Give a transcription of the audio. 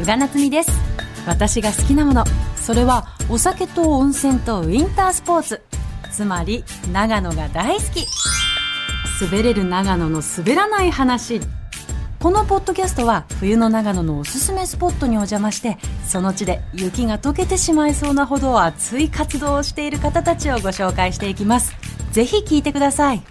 宇賀夏美です。私が好きなもの。それはお酒と温泉とウィンタースポーツ。つまり長野が大好き。滑れる長野の滑らない話。このポッドキャストは冬の長野のおすすめスポットにお邪魔してその地で雪が溶けてしまいそうなほど熱い活動をしている方たちをご紹介していきます。ぜひ聞いてください。